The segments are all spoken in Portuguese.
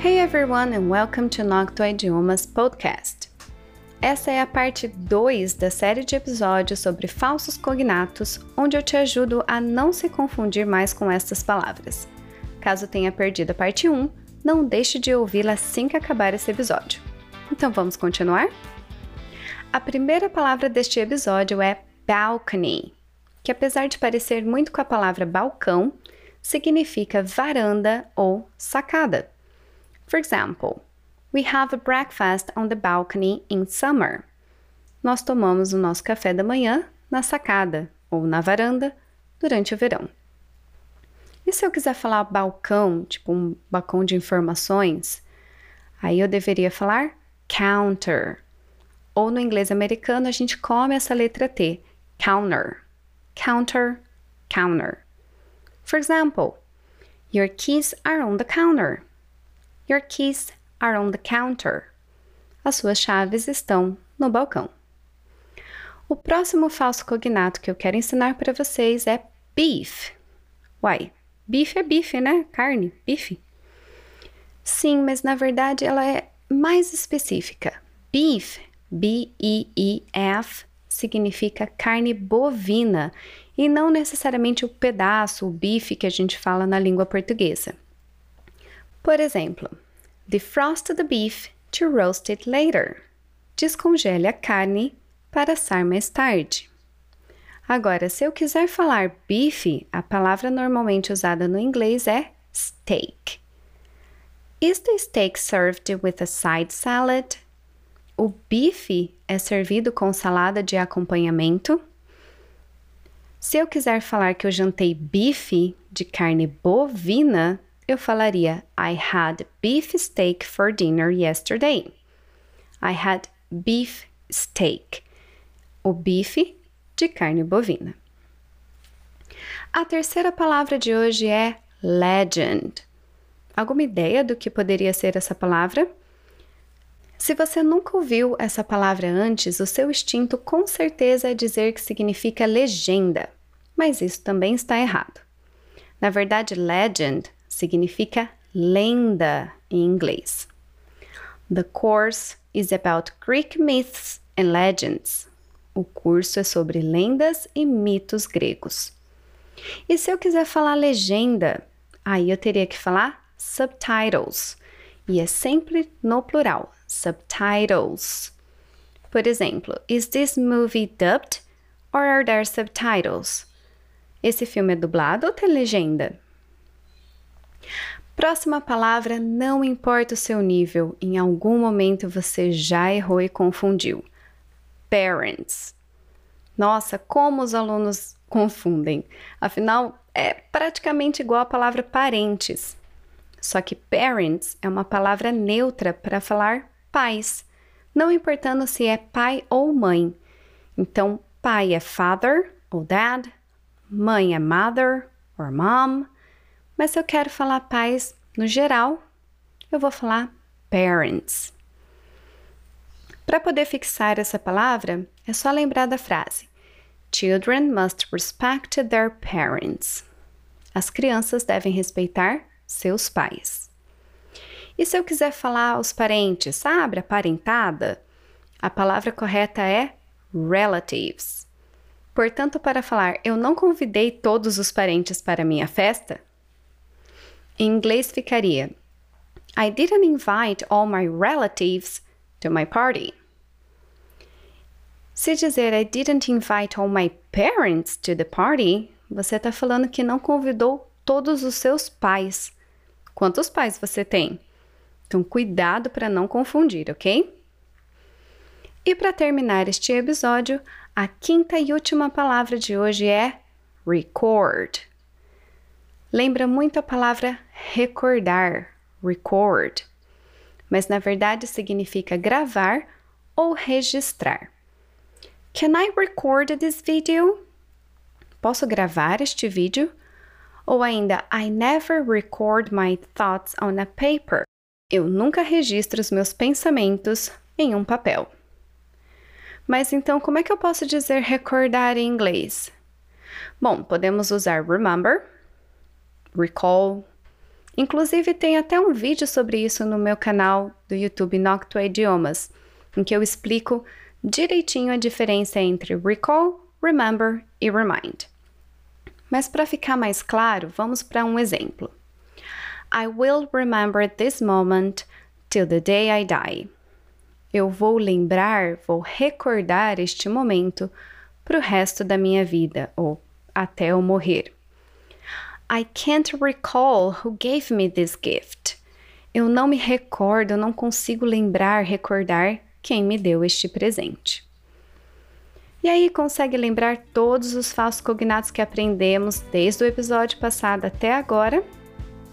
Hey everyone and welcome to Nocto Idiomas Podcast. Essa é a parte 2 da série de episódios sobre falsos cognatos, onde eu te ajudo a não se confundir mais com estas palavras. Caso tenha perdido a parte 1, não deixe de ouvi-la assim que acabar esse episódio. Então vamos continuar? A primeira palavra deste episódio é balcony, que apesar de parecer muito com a palavra balcão, significa varanda ou sacada. For example, we have a breakfast on the balcony in summer. Nós tomamos o nosso café da manhã na sacada ou na varanda durante o verão. E se eu quiser falar balcão, tipo um balcão de informações, aí eu deveria falar counter. Ou no inglês americano a gente come essa letra T, counter. Counter, counter. For example, your keys are on the counter. Your keys are on the counter. As suas chaves estão no balcão. O próximo falso cognato que eu quero ensinar para vocês é beef. Uai, beef é bife, né? Carne, bife. Sim, mas na verdade ela é mais específica. Beef, B-E-E-F, significa carne bovina e não necessariamente o pedaço, o bife que a gente fala na língua portuguesa. Por exemplo, defrost the beef to roast it later. Descongele a carne para assar mais tarde. Agora, se eu quiser falar bife, a palavra normalmente usada no inglês é steak. Is the steak served with a side salad? O bife é servido com salada de acompanhamento? Se eu quiser falar que eu jantei bife de carne bovina, eu falaria I had beef steak for dinner yesterday. I had beef steak. O bife de carne bovina. A terceira palavra de hoje é legend. Alguma ideia do que poderia ser essa palavra? Se você nunca ouviu essa palavra antes, o seu instinto com certeza é dizer que significa legenda, mas isso também está errado. Na verdade, legend significa lenda em inglês. The course is about Greek myths and legends. O curso é sobre lendas e mitos gregos. E se eu quiser falar legenda, aí eu teria que falar subtitles. E é sempre no plural, subtitles. Por exemplo, is this movie dubbed or are there subtitles? Esse filme é dublado ou tem legenda? Próxima palavra, não importa o seu nível, em algum momento você já errou e confundiu. Parents. Nossa, como os alunos confundem. Afinal, é praticamente igual a palavra parentes. Só que parents é uma palavra neutra para falar pais, não importando se é pai ou mãe. Então, pai é father ou dad, mãe é mother or mom, mas se eu quero falar pais no geral, eu vou falar parents. Para poder fixar essa palavra, é só lembrar da frase: Children must respect their parents. As crianças devem respeitar seus pais. E se eu quiser falar os parentes, sabe, a parentada? A palavra correta é relatives. Portanto, para falar eu não convidei todos os parentes para minha festa, em inglês ficaria I didn't invite all my relatives to my party. Se dizer I didn't invite all my parents to the party, você está falando que não convidou todos os seus pais. Quantos pais você tem? Então, cuidado para não confundir, ok? E para terminar este episódio, a quinta e última palavra de hoje é record lembra muito a palavra recordar, record, mas na verdade significa gravar ou registrar. Can I record this video? Posso gravar este vídeo? Ou ainda, I never record my thoughts on a paper. Eu nunca registro os meus pensamentos em um papel. Mas então, como é que eu posso dizer recordar em inglês? Bom, podemos usar remember, recall. Inclusive, tem até um vídeo sobre isso no meu canal do YouTube Noctua Idiomas, em que eu explico direitinho a diferença entre recall, remember e remind. Mas para ficar mais claro, vamos para um exemplo. I will remember this moment till the day I die. Eu vou lembrar, vou recordar este momento para o resto da minha vida ou até eu morrer. I can't recall who gave me this gift. Eu não me recordo, não consigo lembrar, recordar quem me deu este presente. E aí, consegue lembrar todos os falsos cognatos que aprendemos desde o episódio passado até agora?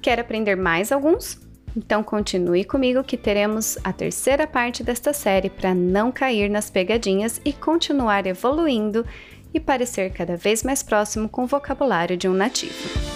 Quer aprender mais alguns? Então continue comigo que teremos a terceira parte desta série para não cair nas pegadinhas e continuar evoluindo e parecer cada vez mais próximo com o vocabulário de um nativo.